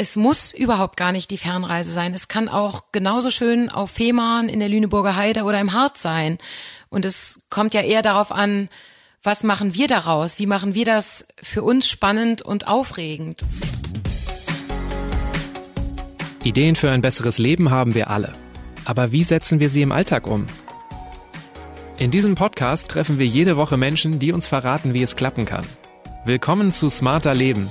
es muss überhaupt gar nicht die Fernreise sein. Es kann auch genauso schön auf Fehmarn in der Lüneburger Heide oder im Harz sein. Und es kommt ja eher darauf an, was machen wir daraus? Wie machen wir das für uns spannend und aufregend? Ideen für ein besseres Leben haben wir alle. Aber wie setzen wir sie im Alltag um? In diesem Podcast treffen wir jede Woche Menschen, die uns verraten, wie es klappen kann. Willkommen zu Smarter Leben,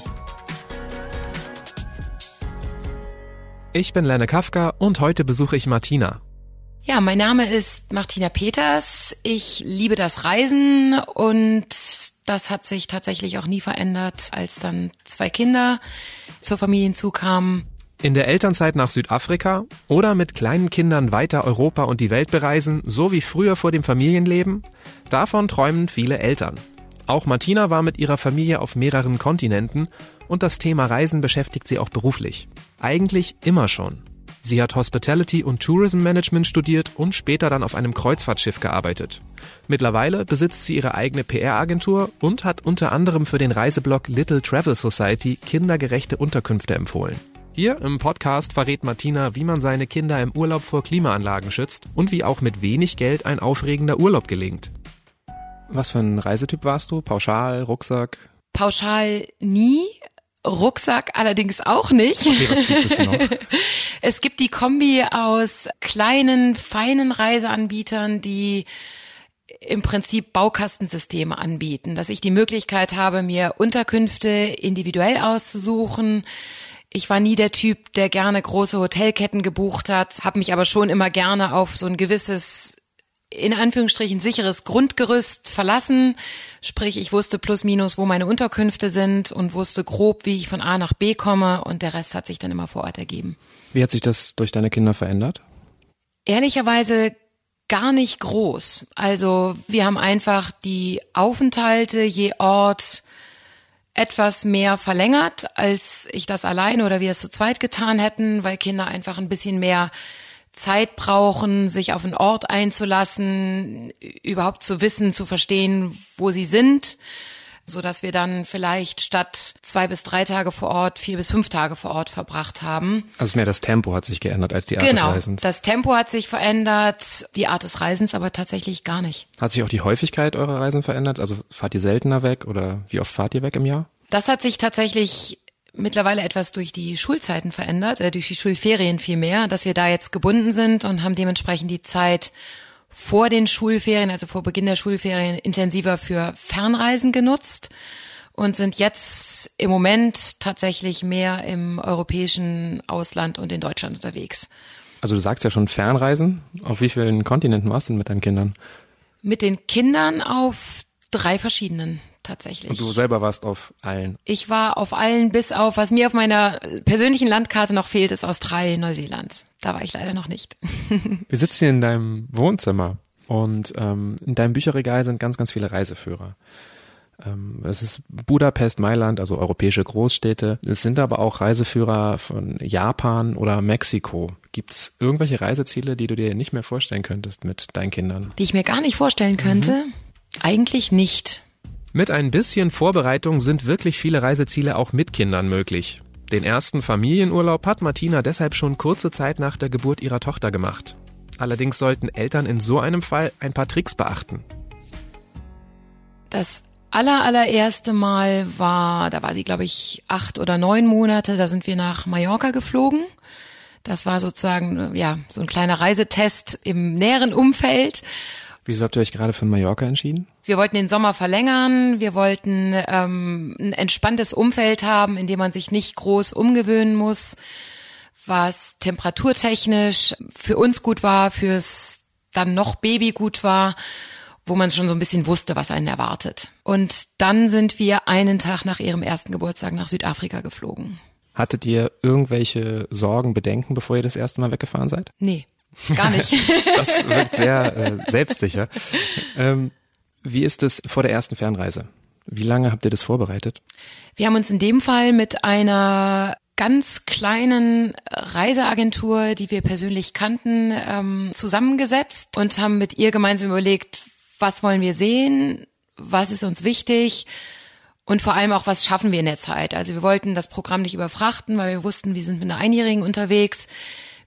Ich bin Lenne Kafka und heute besuche ich Martina. Ja, mein Name ist Martina Peters. Ich liebe das Reisen und das hat sich tatsächlich auch nie verändert, als dann zwei Kinder zur Familie hinzukamen. In der Elternzeit nach Südafrika oder mit kleinen Kindern weiter Europa und die Welt bereisen, so wie früher vor dem Familienleben? Davon träumen viele Eltern. Auch Martina war mit ihrer Familie auf mehreren Kontinenten und das Thema Reisen beschäftigt sie auch beruflich. Eigentlich immer schon. Sie hat Hospitality und Tourism Management studiert und später dann auf einem Kreuzfahrtschiff gearbeitet. Mittlerweile besitzt sie ihre eigene PR-Agentur und hat unter anderem für den Reiseblog Little Travel Society kindergerechte Unterkünfte empfohlen. Hier im Podcast verrät Martina, wie man seine Kinder im Urlaub vor Klimaanlagen schützt und wie auch mit wenig Geld ein aufregender Urlaub gelingt. Was für ein Reisetyp warst du? Pauschal, Rucksack? Pauschal nie. Rucksack allerdings auch nicht. Okay, was gibt es noch? es gibt die Kombi aus kleinen, feinen Reiseanbietern, die im Prinzip Baukastensysteme anbieten, dass ich die Möglichkeit habe, mir Unterkünfte individuell auszusuchen. Ich war nie der Typ, der gerne große Hotelketten gebucht hat, habe mich aber schon immer gerne auf so ein gewisses in Anführungsstrichen sicheres Grundgerüst verlassen. Sprich, ich wusste plus minus, wo meine Unterkünfte sind und wusste grob, wie ich von A nach B komme und der Rest hat sich dann immer vor Ort ergeben. Wie hat sich das durch deine Kinder verändert? Ehrlicherweise gar nicht groß. Also wir haben einfach die Aufenthalte je Ort etwas mehr verlängert, als ich das alleine oder wir es zu zweit getan hätten, weil Kinder einfach ein bisschen mehr Zeit brauchen, sich auf einen Ort einzulassen, überhaupt zu wissen, zu verstehen, wo sie sind, so dass wir dann vielleicht statt zwei bis drei Tage vor Ort vier bis fünf Tage vor Ort verbracht haben. Also mehr das Tempo hat sich geändert als die Art genau, des Reisens. Das Tempo hat sich verändert, die Art des Reisens aber tatsächlich gar nicht. Hat sich auch die Häufigkeit eurer Reisen verändert? Also fahrt ihr seltener weg oder wie oft fahrt ihr weg im Jahr? Das hat sich tatsächlich mittlerweile etwas durch die Schulzeiten verändert, äh, durch die Schulferien vielmehr, dass wir da jetzt gebunden sind und haben dementsprechend die Zeit vor den Schulferien, also vor Beginn der Schulferien, intensiver für Fernreisen genutzt und sind jetzt im Moment tatsächlich mehr im europäischen Ausland und in Deutschland unterwegs. Also du sagst ja schon Fernreisen. Auf wie vielen Kontinenten warst du denn mit deinen Kindern? Mit den Kindern auf drei verschiedenen tatsächlich. Und du selber warst auf allen? Ich war auf allen, bis auf, was mir auf meiner persönlichen Landkarte noch fehlt, ist Australien, Neuseeland. Da war ich leider noch nicht. Wir sitzen hier in deinem Wohnzimmer und ähm, in deinem Bücherregal sind ganz, ganz viele Reiseführer. Ähm, das ist Budapest, Mailand, also europäische Großstädte. Es sind aber auch Reiseführer von Japan oder Mexiko. Gibt es irgendwelche Reiseziele, die du dir nicht mehr vorstellen könntest mit deinen Kindern? Die ich mir gar nicht vorstellen könnte? Mhm. Eigentlich nicht. Mit ein bisschen Vorbereitung sind wirklich viele Reiseziele auch mit Kindern möglich. Den ersten Familienurlaub hat Martina deshalb schon kurze Zeit nach der Geburt ihrer Tochter gemacht. Allerdings sollten Eltern in so einem Fall ein paar Tricks beachten. Das aller, allererste Mal war, da war sie, glaube ich, acht oder neun Monate, da sind wir nach Mallorca geflogen. Das war sozusagen, ja, so ein kleiner Reisetest im näheren Umfeld. Wieso habt ihr euch gerade für Mallorca entschieden? Wir wollten den Sommer verlängern, wir wollten ähm, ein entspanntes Umfeld haben, in dem man sich nicht groß umgewöhnen muss, was temperaturtechnisch für uns gut war, fürs dann noch Baby gut war, wo man schon so ein bisschen wusste, was einen erwartet. Und dann sind wir einen Tag nach ihrem ersten Geburtstag nach Südafrika geflogen. Hattet ihr irgendwelche Sorgen, Bedenken, bevor ihr das erste Mal weggefahren seid? Nee. Gar nicht. das wirkt sehr äh, selbstsicher. Ähm, wie ist es vor der ersten Fernreise? Wie lange habt ihr das vorbereitet? Wir haben uns in dem Fall mit einer ganz kleinen Reiseagentur, die wir persönlich kannten, ähm, zusammengesetzt und haben mit ihr gemeinsam überlegt, was wollen wir sehen, was ist uns wichtig Und vor allem auch, was schaffen wir in der Zeit? Also wir wollten das Programm nicht überfrachten, weil wir wussten, wir sind mit einer Einjährigen unterwegs.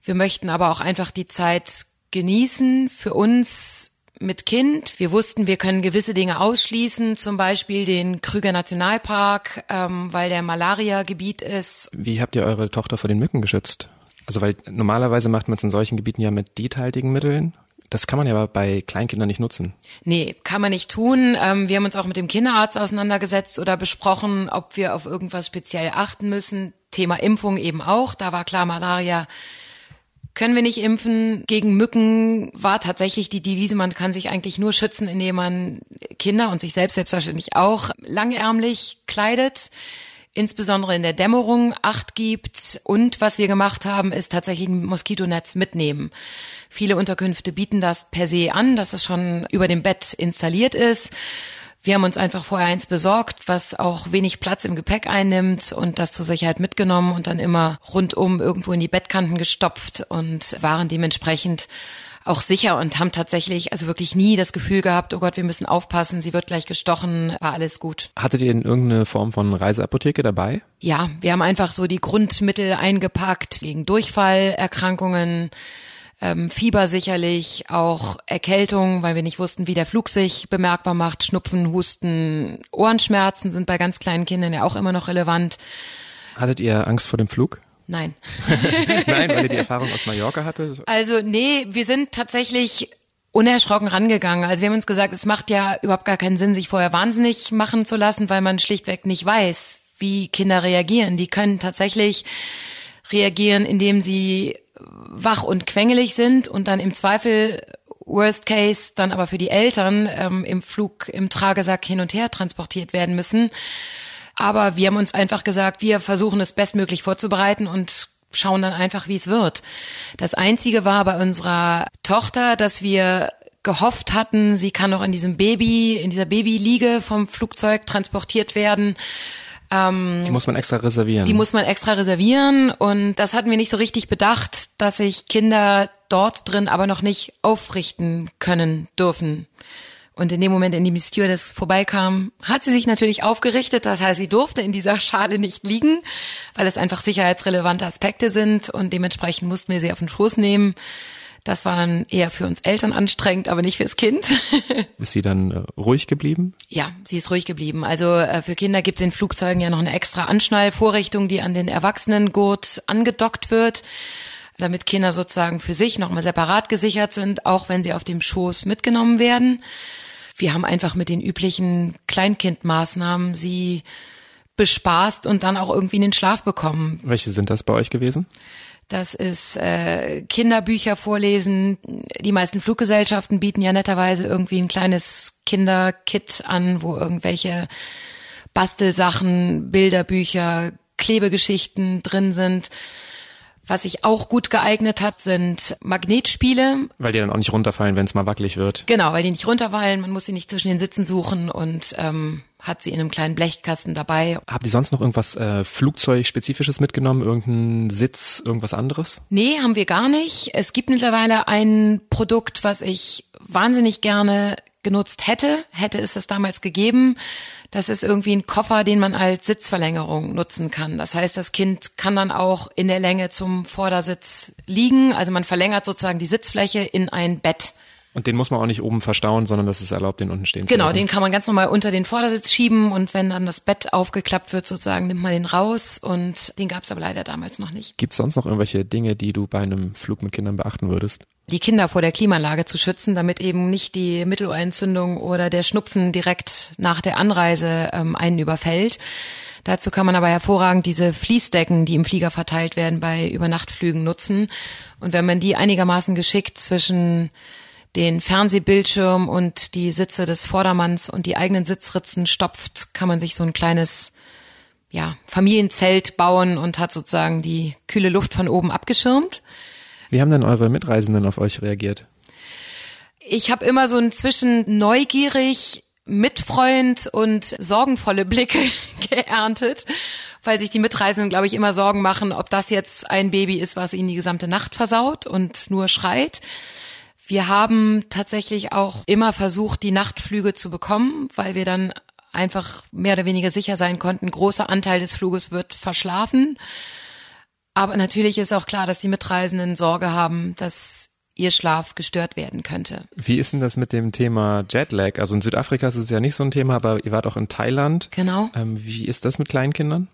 Wir möchten aber auch einfach die Zeit genießen für uns mit Kind. Wir wussten, wir können gewisse Dinge ausschließen, zum Beispiel den Krüger Nationalpark, ähm, weil der Malaria-Gebiet ist. Wie habt ihr eure Tochter vor den Mücken geschützt? Also weil normalerweise macht man es in solchen Gebieten ja mit diethaltigen Mitteln. Das kann man ja aber bei Kleinkindern nicht nutzen. Nee, kann man nicht tun. Ähm, wir haben uns auch mit dem Kinderarzt auseinandergesetzt oder besprochen, ob wir auf irgendwas speziell achten müssen. Thema Impfung eben auch. Da war klar, Malaria können wir nicht impfen. Gegen Mücken war tatsächlich die Devise, man kann sich eigentlich nur schützen, indem man Kinder und sich selbst selbstverständlich auch langärmlich kleidet insbesondere in der Dämmerung Acht gibt. Und was wir gemacht haben, ist tatsächlich ein Moskitonetz mitnehmen. Viele Unterkünfte bieten das per se an, dass es schon über dem Bett installiert ist. Wir haben uns einfach vorher eins besorgt, was auch wenig Platz im Gepäck einnimmt und das zur Sicherheit mitgenommen und dann immer rundum irgendwo in die Bettkanten gestopft und waren dementsprechend auch sicher und haben tatsächlich also wirklich nie das Gefühl gehabt, oh Gott, wir müssen aufpassen, sie wird gleich gestochen, war alles gut. Hattet ihr denn irgendeine Form von Reiseapotheke dabei? Ja, wir haben einfach so die Grundmittel eingepackt wegen Durchfallerkrankungen, ähm, Fieber sicherlich, auch Erkältung, weil wir nicht wussten, wie der Flug sich bemerkbar macht. Schnupfen, Husten, Ohrenschmerzen sind bei ganz kleinen Kindern ja auch immer noch relevant. Hattet ihr Angst vor dem Flug? Nein. Nein, weil ihr die Erfahrung aus Mallorca hatte? Also nee, wir sind tatsächlich unerschrocken rangegangen. Also wir haben uns gesagt, es macht ja überhaupt gar keinen Sinn, sich vorher wahnsinnig machen zu lassen, weil man schlichtweg nicht weiß, wie Kinder reagieren. Die können tatsächlich reagieren, indem sie wach und quengelig sind und dann im Zweifel Worst Case dann aber für die Eltern ähm, im Flug im Tragesack hin und her transportiert werden müssen. Aber wir haben uns einfach gesagt, wir versuchen es bestmöglich vorzubereiten und schauen dann einfach, wie es wird. Das Einzige war bei unserer Tochter, dass wir gehofft hatten, sie kann noch in diesem Baby, in dieser Babyliege vom Flugzeug transportiert werden. Ähm, die muss man extra reservieren. Die muss man extra reservieren und das hatten wir nicht so richtig bedacht, dass sich Kinder dort drin aber noch nicht aufrichten können dürfen. Und in dem Moment, in dem die Stewardess vorbeikam, hat sie sich natürlich aufgerichtet. Das heißt, sie durfte in dieser Schale nicht liegen, weil es einfach sicherheitsrelevante Aspekte sind und dementsprechend mussten wir sie auf den Schoß nehmen. Das war dann eher für uns Eltern anstrengend, aber nicht fürs Kind. Ist sie dann äh, ruhig geblieben? Ja, sie ist ruhig geblieben. Also äh, für Kinder gibt es in Flugzeugen ja noch eine extra Anschnallvorrichtung, die an den Erwachsenengurt angedockt wird, damit Kinder sozusagen für sich nochmal separat gesichert sind, auch wenn sie auf dem Schoß mitgenommen werden. Wir haben einfach mit den üblichen Kleinkindmaßnahmen sie bespaßt und dann auch irgendwie in den Schlaf bekommen. Welche sind das bei euch gewesen? Das ist äh, Kinderbücher vorlesen. Die meisten Fluggesellschaften bieten ja netterweise irgendwie ein kleines Kinderkit an, wo irgendwelche Bastelsachen, Bilderbücher, Klebegeschichten drin sind. Was sich auch gut geeignet hat, sind Magnetspiele. Weil die dann auch nicht runterfallen, wenn es mal wackelig wird. Genau, weil die nicht runterfallen. Man muss sie nicht zwischen den Sitzen suchen und ähm, hat sie in einem kleinen Blechkasten dabei. Habt ihr sonst noch irgendwas äh, Flugzeugspezifisches mitgenommen? Irgendeinen Sitz, irgendwas anderes? Nee, haben wir gar nicht. Es gibt mittlerweile ein Produkt, was ich wahnsinnig gerne genutzt hätte. Hätte es das damals gegeben. Das ist irgendwie ein Koffer, den man als Sitzverlängerung nutzen kann. Das heißt, das Kind kann dann auch in der Länge zum Vordersitz liegen. Also man verlängert sozusagen die Sitzfläche in ein Bett. Und den muss man auch nicht oben verstauen, sondern das ist erlaubt, den unten stehen genau, zu lassen. Genau, den kann man ganz normal unter den Vordersitz schieben und wenn dann das Bett aufgeklappt wird, sozusagen, nimmt man den raus und den gab es aber leider damals noch nicht. Gibt es sonst noch irgendwelche Dinge, die du bei einem Flug mit Kindern beachten würdest? Die Kinder vor der Klimaanlage zu schützen, damit eben nicht die Mittelohrentzündung oder der Schnupfen direkt nach der Anreise ähm, einen überfällt. Dazu kann man aber hervorragend diese Fließdecken, die im Flieger verteilt werden, bei Übernachtflügen nutzen. Und wenn man die einigermaßen geschickt zwischen den Fernsehbildschirm und die Sitze des Vordermanns und die eigenen Sitzritzen stopft, kann man sich so ein kleines ja, Familienzelt bauen und hat sozusagen die kühle Luft von oben abgeschirmt. Wie haben denn eure Mitreisenden auf euch reagiert? Ich habe immer so ein zwischen neugierig, mitfreund und sorgenvolle Blicke geerntet, weil sich die Mitreisenden, glaube ich, immer Sorgen machen, ob das jetzt ein Baby ist, was ihnen die gesamte Nacht versaut und nur schreit wir haben tatsächlich auch immer versucht, die Nachtflüge zu bekommen, weil wir dann einfach mehr oder weniger sicher sein konnten, großer Anteil des Fluges wird verschlafen. Aber natürlich ist auch klar, dass die Mitreisenden Sorge haben, dass ihr Schlaf gestört werden könnte. Wie ist denn das mit dem Thema Jetlag? Also in Südafrika ist es ja nicht so ein Thema, aber ihr wart auch in Thailand. Genau. Ähm, wie ist das mit Kleinkindern?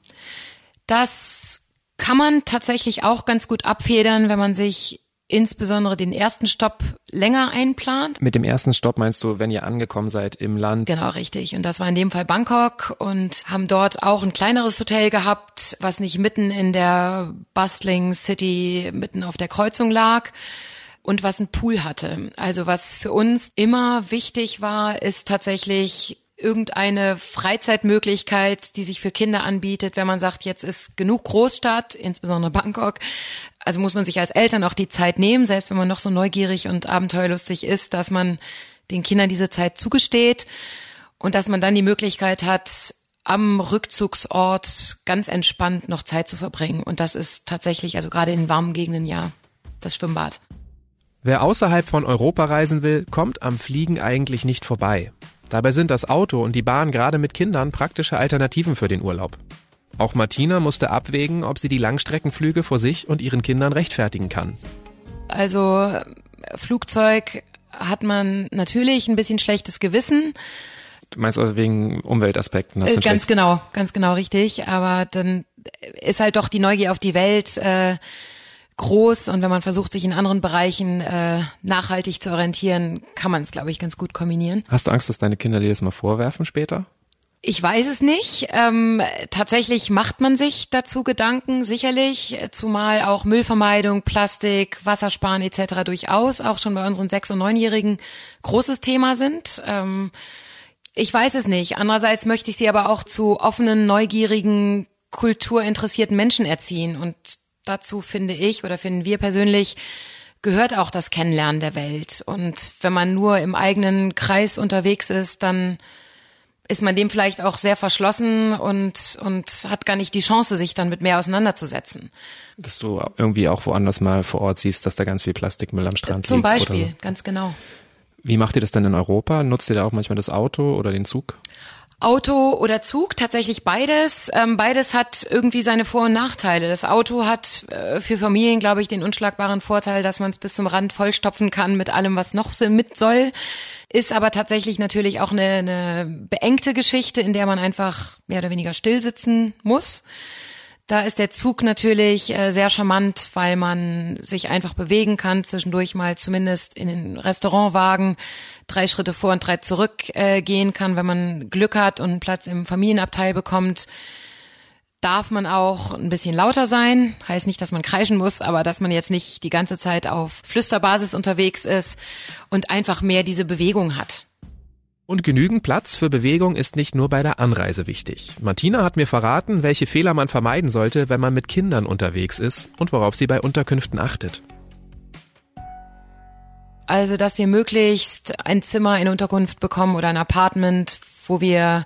Das kann man tatsächlich auch ganz gut abfedern, wenn man sich insbesondere den ersten Stopp länger einplant. Mit dem ersten Stopp meinst du, wenn ihr angekommen seid im Land? Genau, richtig. Und das war in dem Fall Bangkok und haben dort auch ein kleineres Hotel gehabt, was nicht mitten in der Bustling City, mitten auf der Kreuzung lag und was einen Pool hatte. Also was für uns immer wichtig war, ist tatsächlich irgendeine Freizeitmöglichkeit, die sich für Kinder anbietet, wenn man sagt, jetzt ist genug Großstadt, insbesondere Bangkok. Also muss man sich als Eltern auch die Zeit nehmen, selbst wenn man noch so neugierig und abenteuerlustig ist, dass man den Kindern diese Zeit zugesteht und dass man dann die Möglichkeit hat, am Rückzugsort ganz entspannt noch Zeit zu verbringen. Und das ist tatsächlich, also gerade in warmen Gegenden ja, das Schwimmbad. Wer außerhalb von Europa reisen will, kommt am Fliegen eigentlich nicht vorbei. Dabei sind das Auto und die Bahn gerade mit Kindern praktische Alternativen für den Urlaub. Auch Martina musste abwägen, ob sie die Langstreckenflüge vor sich und ihren Kindern rechtfertigen kann. Also Flugzeug hat man natürlich ein bisschen schlechtes Gewissen. Du meinst also wegen Umweltaspekten? Hast du ganz genau, ganz genau richtig. Aber dann ist halt doch die Neugier auf die Welt äh, groß und wenn man versucht, sich in anderen Bereichen äh, nachhaltig zu orientieren, kann man es, glaube ich, ganz gut kombinieren. Hast du Angst, dass deine Kinder dir das mal vorwerfen später? Ich weiß es nicht. Ähm, tatsächlich macht man sich dazu Gedanken, sicherlich, zumal auch Müllvermeidung, Plastik, Wassersparen etc. durchaus auch schon bei unseren sechs- und neunjährigen großes Thema sind. Ähm, ich weiß es nicht. Andererseits möchte ich sie aber auch zu offenen, neugierigen, kulturinteressierten Menschen erziehen und dazu finde ich oder finden wir persönlich, gehört auch das Kennenlernen der Welt. Und wenn man nur im eigenen Kreis unterwegs ist, dann ist man dem vielleicht auch sehr verschlossen und, und hat gar nicht die Chance, sich dann mit mehr auseinanderzusetzen. Dass du irgendwie auch woanders mal vor Ort siehst, dass da ganz viel Plastikmüll am Strand Zum liegt. Zum Beispiel, so. ganz genau. Wie macht ihr das denn in Europa? Nutzt ihr da auch manchmal das Auto oder den Zug? Auto oder Zug, tatsächlich beides. Ähm, beides hat irgendwie seine Vor- und Nachteile. Das Auto hat äh, für Familien, glaube ich, den unschlagbaren Vorteil, dass man es bis zum Rand vollstopfen kann mit allem, was noch mit soll. Ist aber tatsächlich natürlich auch eine, eine beengte Geschichte, in der man einfach mehr oder weniger still sitzen muss. Da ist der Zug natürlich äh, sehr charmant, weil man sich einfach bewegen kann, zwischendurch mal zumindest in den Restaurantwagen drei Schritte vor und drei zurück äh, gehen kann, wenn man Glück hat und einen Platz im Familienabteil bekommt. Darf man auch ein bisschen lauter sein. Heißt nicht, dass man kreischen muss, aber dass man jetzt nicht die ganze Zeit auf Flüsterbasis unterwegs ist und einfach mehr diese Bewegung hat. Und genügend Platz für Bewegung ist nicht nur bei der Anreise wichtig. Martina hat mir verraten, welche Fehler man vermeiden sollte, wenn man mit Kindern unterwegs ist und worauf sie bei Unterkünften achtet. Also, dass wir möglichst ein Zimmer in Unterkunft bekommen oder ein Apartment, wo wir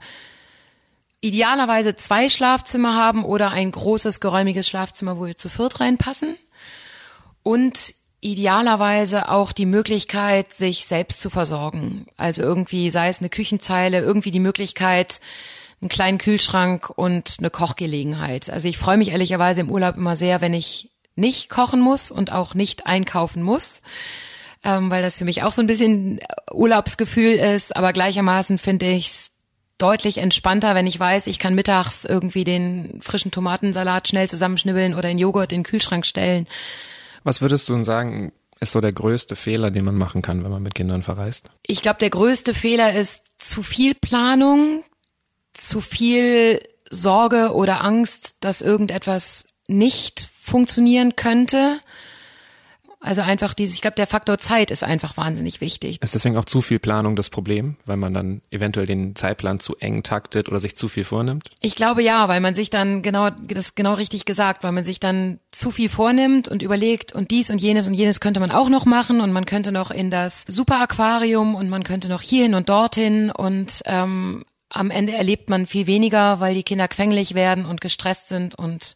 idealerweise zwei Schlafzimmer haben oder ein großes geräumiges Schlafzimmer, wo wir zu viert reinpassen. Und idealerweise auch die Möglichkeit, sich selbst zu versorgen. Also irgendwie, sei es eine Küchenzeile, irgendwie die Möglichkeit, einen kleinen Kühlschrank und eine Kochgelegenheit. Also ich freue mich ehrlicherweise im Urlaub immer sehr, wenn ich nicht kochen muss und auch nicht einkaufen muss, ähm, weil das für mich auch so ein bisschen Urlaubsgefühl ist. Aber gleichermaßen finde ich es deutlich entspannter, wenn ich weiß, ich kann mittags irgendwie den frischen Tomatensalat schnell zusammenschnibbeln oder den Joghurt in den Kühlschrank stellen was würdest du sagen, ist so der größte Fehler, den man machen kann, wenn man mit Kindern verreist? Ich glaube, der größte Fehler ist zu viel Planung, zu viel Sorge oder Angst, dass irgendetwas nicht funktionieren könnte. Also einfach dieses, ich glaube, der Faktor Zeit ist einfach wahnsinnig wichtig. Ist deswegen auch zu viel Planung das Problem, weil man dann eventuell den Zeitplan zu eng taktet oder sich zu viel vornimmt? Ich glaube ja, weil man sich dann genau, das genau richtig gesagt, weil man sich dann zu viel vornimmt und überlegt und dies und jenes und jenes könnte man auch noch machen und man könnte noch in das Super Aquarium und man könnte noch hierhin und dorthin und ähm, am Ende erlebt man viel weniger, weil die Kinder quengelig werden und gestresst sind und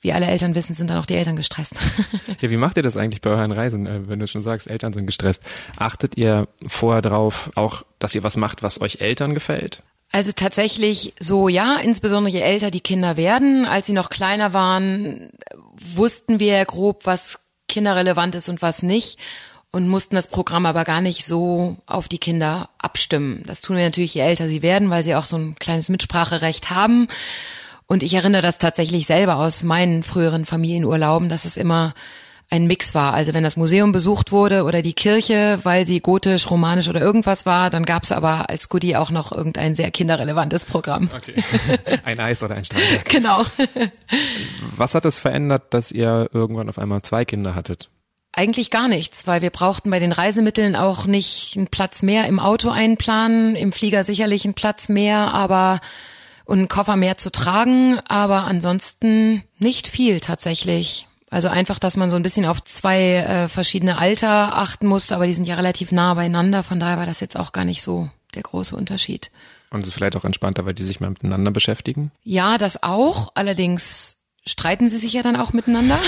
wie alle Eltern wissen, sind dann auch die Eltern gestresst. ja, wie macht ihr das eigentlich bei euren Reisen, äh, wenn du schon sagst, Eltern sind gestresst? Achtet ihr vorher drauf, auch, dass ihr was macht, was euch Eltern gefällt? Also tatsächlich so, ja, insbesondere je älter die Kinder werden. Als sie noch kleiner waren, wussten wir grob, was kinderrelevant ist und was nicht und mussten das Programm aber gar nicht so auf die Kinder abstimmen. Das tun wir natürlich, je älter sie werden, weil sie auch so ein kleines Mitspracherecht haben. Und ich erinnere das tatsächlich selber aus meinen früheren Familienurlauben, dass es immer ein Mix war. Also wenn das Museum besucht wurde oder die Kirche, weil sie gotisch, romanisch oder irgendwas war, dann gab es aber als Goodie auch noch irgendein sehr kinderrelevantes Programm. Okay. Ein Eis oder ein Steinberg. Genau. Was hat es verändert, dass ihr irgendwann auf einmal zwei Kinder hattet? Eigentlich gar nichts, weil wir brauchten bei den Reisemitteln auch nicht einen Platz mehr im Auto einplanen, im Flieger sicherlich einen Platz mehr, aber und einen Koffer mehr zu tragen, aber ansonsten nicht viel tatsächlich. Also einfach, dass man so ein bisschen auf zwei äh, verschiedene Alter achten musste, aber die sind ja relativ nah beieinander, von daher war das jetzt auch gar nicht so der große Unterschied. Und es ist vielleicht auch entspannter, weil die sich mehr miteinander beschäftigen? Ja, das auch. Allerdings streiten sie sich ja dann auch miteinander.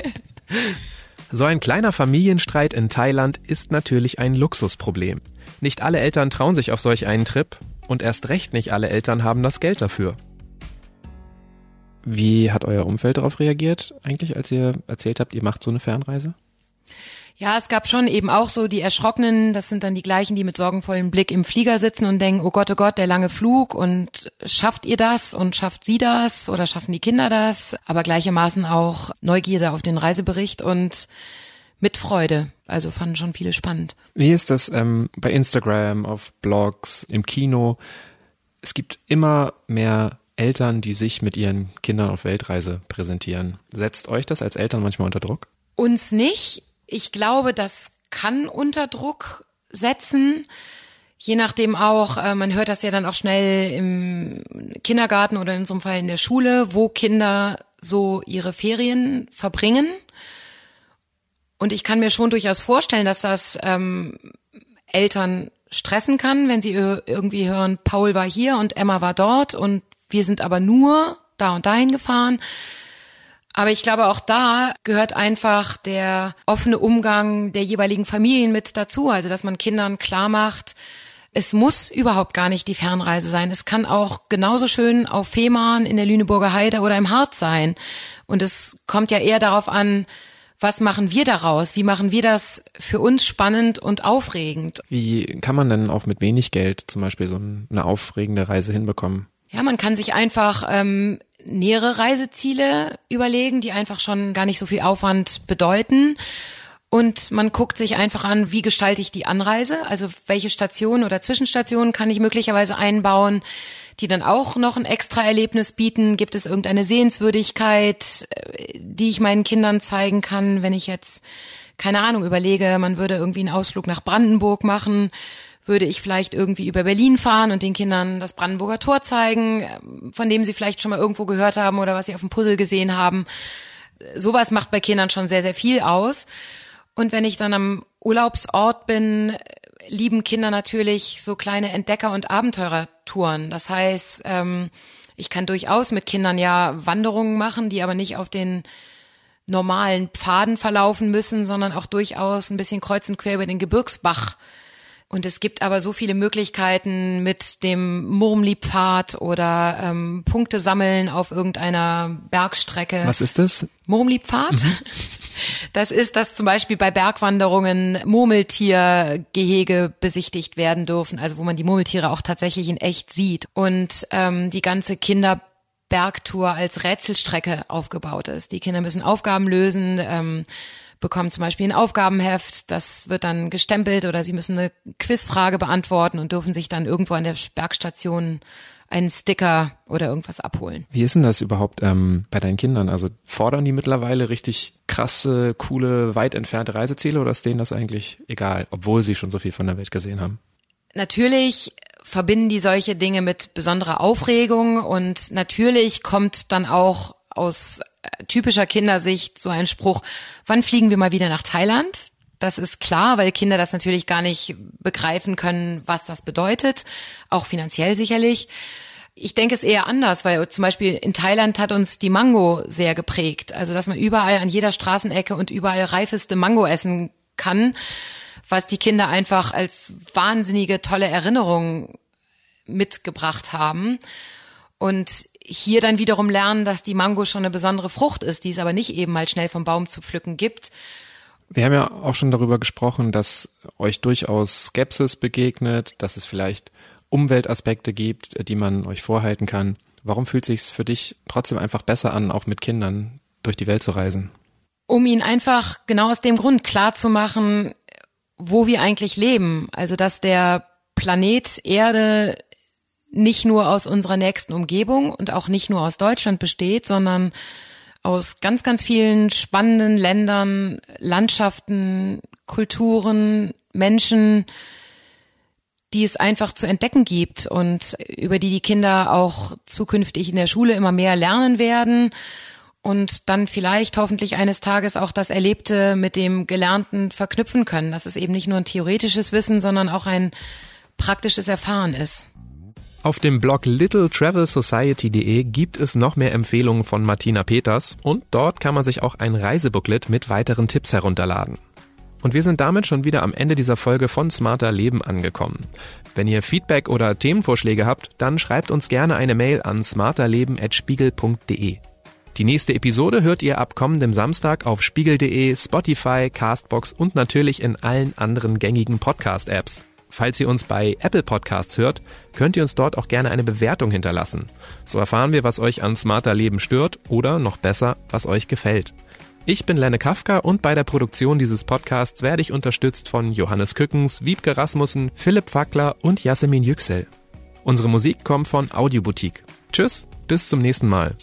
so ein kleiner Familienstreit in Thailand ist natürlich ein Luxusproblem. Nicht alle Eltern trauen sich auf solch einen Trip und erst recht nicht alle Eltern haben das Geld dafür. Wie hat euer Umfeld darauf reagiert eigentlich, als ihr erzählt habt, ihr macht so eine Fernreise? Ja, es gab schon eben auch so die Erschrockenen, das sind dann die gleichen, die mit sorgenvollem Blick im Flieger sitzen und denken, oh Gott, oh Gott, der lange Flug und schafft ihr das und schafft sie das oder schaffen die Kinder das? Aber gleichermaßen auch Neugierde auf den Reisebericht und mit Freude. Also fanden schon viele spannend. Wie ist das ähm, bei Instagram, auf Blogs, im Kino? Es gibt immer mehr Eltern, die sich mit ihren Kindern auf Weltreise präsentieren. Setzt euch das als Eltern manchmal unter Druck? Uns nicht ich glaube, das kann unter Druck setzen. Je nachdem auch, äh, man hört das ja dann auch schnell im Kindergarten oder in so einem Fall in der Schule, wo Kinder so ihre Ferien verbringen. Und ich kann mir schon durchaus vorstellen, dass das ähm, Eltern stressen kann, wenn sie irgendwie hören, Paul war hier und Emma war dort und wir sind aber nur da und dahin gefahren. Aber ich glaube, auch da gehört einfach der offene Umgang der jeweiligen Familien mit dazu. Also, dass man Kindern klar macht, es muss überhaupt gar nicht die Fernreise sein. Es kann auch genauso schön auf Fehmarn in der Lüneburger Heide oder im Harz sein. Und es kommt ja eher darauf an, was machen wir daraus? Wie machen wir das für uns spannend und aufregend? Wie kann man denn auch mit wenig Geld zum Beispiel so eine aufregende Reise hinbekommen? Ja, man kann sich einfach ähm, nähere Reiseziele überlegen, die einfach schon gar nicht so viel Aufwand bedeuten. Und man guckt sich einfach an, wie gestalte ich die Anreise? Also welche Stationen oder Zwischenstationen kann ich möglicherweise einbauen, die dann auch noch ein extra Erlebnis bieten? Gibt es irgendeine Sehenswürdigkeit, äh, die ich meinen Kindern zeigen kann, wenn ich jetzt, keine Ahnung, überlege, man würde irgendwie einen Ausflug nach Brandenburg machen? würde ich vielleicht irgendwie über Berlin fahren und den Kindern das Brandenburger Tor zeigen, von dem sie vielleicht schon mal irgendwo gehört haben oder was sie auf dem Puzzle gesehen haben. Sowas macht bei Kindern schon sehr, sehr viel aus. Und wenn ich dann am Urlaubsort bin, lieben Kinder natürlich so kleine Entdecker- und Abenteurertouren. Das heißt, ähm, ich kann durchaus mit Kindern ja Wanderungen machen, die aber nicht auf den normalen Pfaden verlaufen müssen, sondern auch durchaus ein bisschen kreuz und quer über den Gebirgsbach und es gibt aber so viele Möglichkeiten mit dem Murmli-Pfad oder ähm, Punkte sammeln auf irgendeiner Bergstrecke. Was ist das? Murmli-Pfad. Mhm. Das ist, dass zum Beispiel bei Bergwanderungen Murmeltiergehege besichtigt werden dürfen, also wo man die Murmeltiere auch tatsächlich in echt sieht. Und ähm, die ganze Kinderbergtour als Rätselstrecke aufgebaut ist. Die Kinder müssen Aufgaben lösen. Ähm, bekommen zum Beispiel ein Aufgabenheft, das wird dann gestempelt oder sie müssen eine Quizfrage beantworten und dürfen sich dann irgendwo an der Bergstation einen Sticker oder irgendwas abholen. Wie ist denn das überhaupt ähm, bei deinen Kindern? Also fordern die mittlerweile richtig krasse, coole, weit entfernte Reiseziele oder ist denen das eigentlich egal, obwohl sie schon so viel von der Welt gesehen haben? Natürlich verbinden die solche Dinge mit besonderer Aufregung und natürlich kommt dann auch aus typischer Kindersicht so ein Spruch, wann fliegen wir mal wieder nach Thailand? Das ist klar, weil Kinder das natürlich gar nicht begreifen können, was das bedeutet, auch finanziell sicherlich. Ich denke es eher anders, weil zum Beispiel in Thailand hat uns die Mango sehr geprägt. Also, dass man überall an jeder Straßenecke und überall reifeste Mango essen kann, was die Kinder einfach als wahnsinnige tolle Erinnerung mitgebracht haben. Und hier dann wiederum lernen, dass die Mango schon eine besondere Frucht ist, die es aber nicht eben mal schnell vom Baum zu pflücken gibt. Wir haben ja auch schon darüber gesprochen, dass euch durchaus Skepsis begegnet, dass es vielleicht Umweltaspekte gibt, die man euch vorhalten kann. Warum fühlt sich für dich trotzdem einfach besser an, auch mit Kindern durch die Welt zu reisen? Um ihnen einfach genau aus dem Grund klar zu machen, wo wir eigentlich leben. Also, dass der Planet Erde nicht nur aus unserer nächsten Umgebung und auch nicht nur aus Deutschland besteht, sondern aus ganz, ganz vielen spannenden Ländern, Landschaften, Kulturen, Menschen, die es einfach zu entdecken gibt und über die die Kinder auch zukünftig in der Schule immer mehr lernen werden und dann vielleicht hoffentlich eines Tages auch das Erlebte mit dem Gelernten verknüpfen können, dass es eben nicht nur ein theoretisches Wissen, sondern auch ein praktisches Erfahren ist. Auf dem Blog littletravelsociety.de gibt es noch mehr Empfehlungen von Martina Peters und dort kann man sich auch ein Reisebooklet mit weiteren Tipps herunterladen. Und wir sind damit schon wieder am Ende dieser Folge von Smarter Leben angekommen. Wenn ihr Feedback oder Themenvorschläge habt, dann schreibt uns gerne eine Mail an smarterleben.spiegel.de. Die nächste Episode hört ihr ab kommendem Samstag auf spiegel.de, Spotify, Castbox und natürlich in allen anderen gängigen Podcast-Apps. Falls ihr uns bei Apple Podcasts hört, könnt ihr uns dort auch gerne eine Bewertung hinterlassen. So erfahren wir, was euch an smarter Leben stört oder noch besser, was euch gefällt. Ich bin Lenne Kafka und bei der Produktion dieses Podcasts werde ich unterstützt von Johannes Kückens, Wiebke Rasmussen, Philipp Fackler und Jasmin Yüksel. Unsere Musik kommt von Audioboutique. Tschüss, bis zum nächsten Mal.